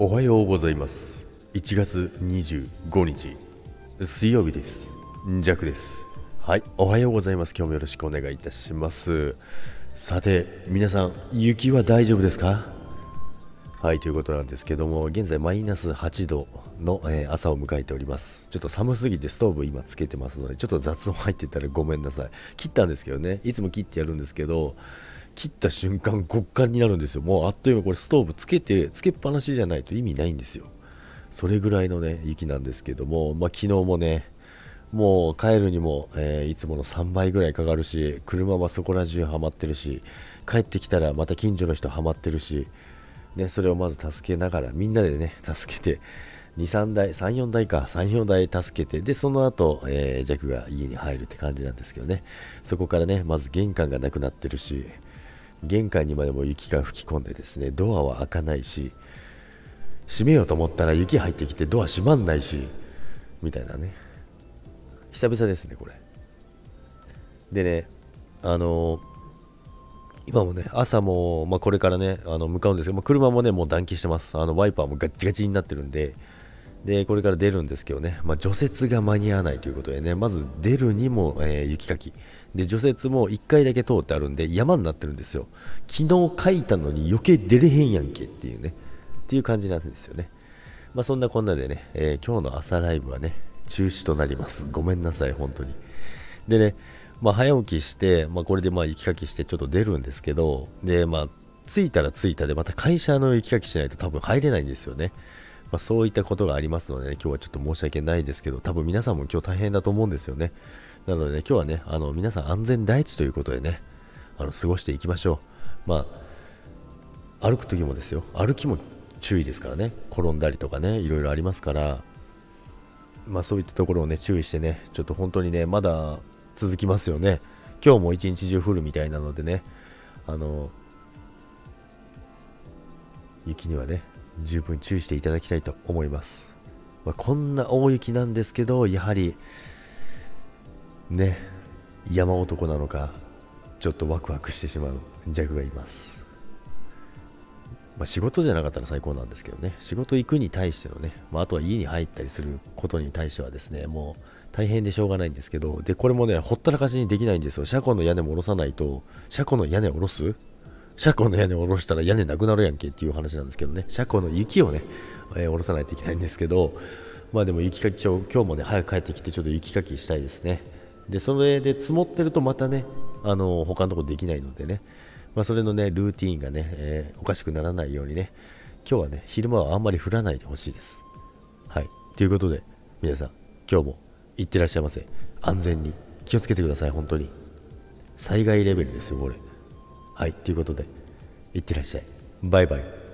おはようございます。1月25日水曜日です。ジャクです。はいおはようございます。今日もよろしくお願いいたします。さて皆さん雪は大丈夫ですか？はいということなんですけども現在マイナス8度の、えー、朝を迎えております。ちょっと寒すぎてストーブ今つけてますのでちょっと雑音入ってたらごめんなさい。切ったんですけどね。いつも切ってやるんですけど切った瞬間極寒になるんですよ。もうあっという間これストーブつけてつけっぱなしじゃないと意味ないんですよ。それぐらいのね雪なんですけども、まあ、昨日もねもう帰るにも、えー、いつもの3倍ぐらいかかるし車はそこら中はまってるし帰ってきたらまた近所の人はまってるし、ね、それをまず助けながらみんなでね助けて2、3台、3、4台か、3、4台助けて、で、その後、えー、ジャックが家に入るって感じなんですけどね、そこからね、まず玄関がなくなってるし、玄関にまでも雪が吹き込んでですねドアは開かないし閉めようと思ったら雪入ってきてドア閉まんないしみたいなね。久々ですねこれ。でねあの今もね朝も、まあ、これからねあの向かうんですけど、まあ、車もねもう暖気してます。あのワイパーもガッチガチになってるんででこれから出るんですけどね、まあ、除雪が間に合わないということでね。まず出るにも、えー、雪かき。で除雪も1回だけ通ってあるんで山になってるんですよ。昨日書いたのに余計出れへんやんけっていうね。っていう感じなんですよね。まあそんなこんなでね、えー、今日の朝ライブはね中止となります。ごめんなさい本当に。でねまあ、早起きして、まあ、これでまあ雪かきしてちょっと出るんですけどでまあ着いたら着いたでまた会社の雪かきしないと多分入れないんですよね。まあ、そういったことがありますので、ね、今日はちょっと申し訳ないですけど、多分皆さんも今日大変だと思うんですよね。なので、ね、今日はね、あの皆さん安全第一ということでね、あの過ごしていきましょう。まあ、歩く時もですよ、歩きも注意ですからね、転んだりとかね、いろいろありますから、まあ、そういったところをね、注意してね、ちょっと本当にね、まだ続きますよね。今日も一日中降るみたいなのでね、あの、雪にはね、十分注意していただきたいと思います、まあ、こんな大雪なんですけどやはりね山男なのかちょっとワクワクしてしまう弱がいます。まあ、仕事じゃなかったら最高なんですけどね、仕事行くに対してのね、まあ、あとは家に入ったりすることに対してはですね、もう大変でしょうがないんですけど、で、これもね、ほったらかしにできないんですよ。車庫の屋根も下ろさないと、車庫の屋根を下ろす車庫の屋根を下ろしたら屋根なくなるやんけっていう話なんですけどね、車庫の雪をね、えー、下ろさないといけないんですけど、まあでも雪かき、今日もね、早く帰ってきてちょっと雪かきしたいですね。で、それで積もってるとまたね、あの、他のとこできないのでね、まあそれのね、ルーティーンがね、えー、おかしくならないようにね、今日はね、昼間はあんまり降らないでほしいです。はい。ということで、皆さん、今日も行ってらっしゃいませ。安全に気をつけてください、本当に。災害レベルですよ、これ。はい、ということで、いってらっしゃい。バイバイ。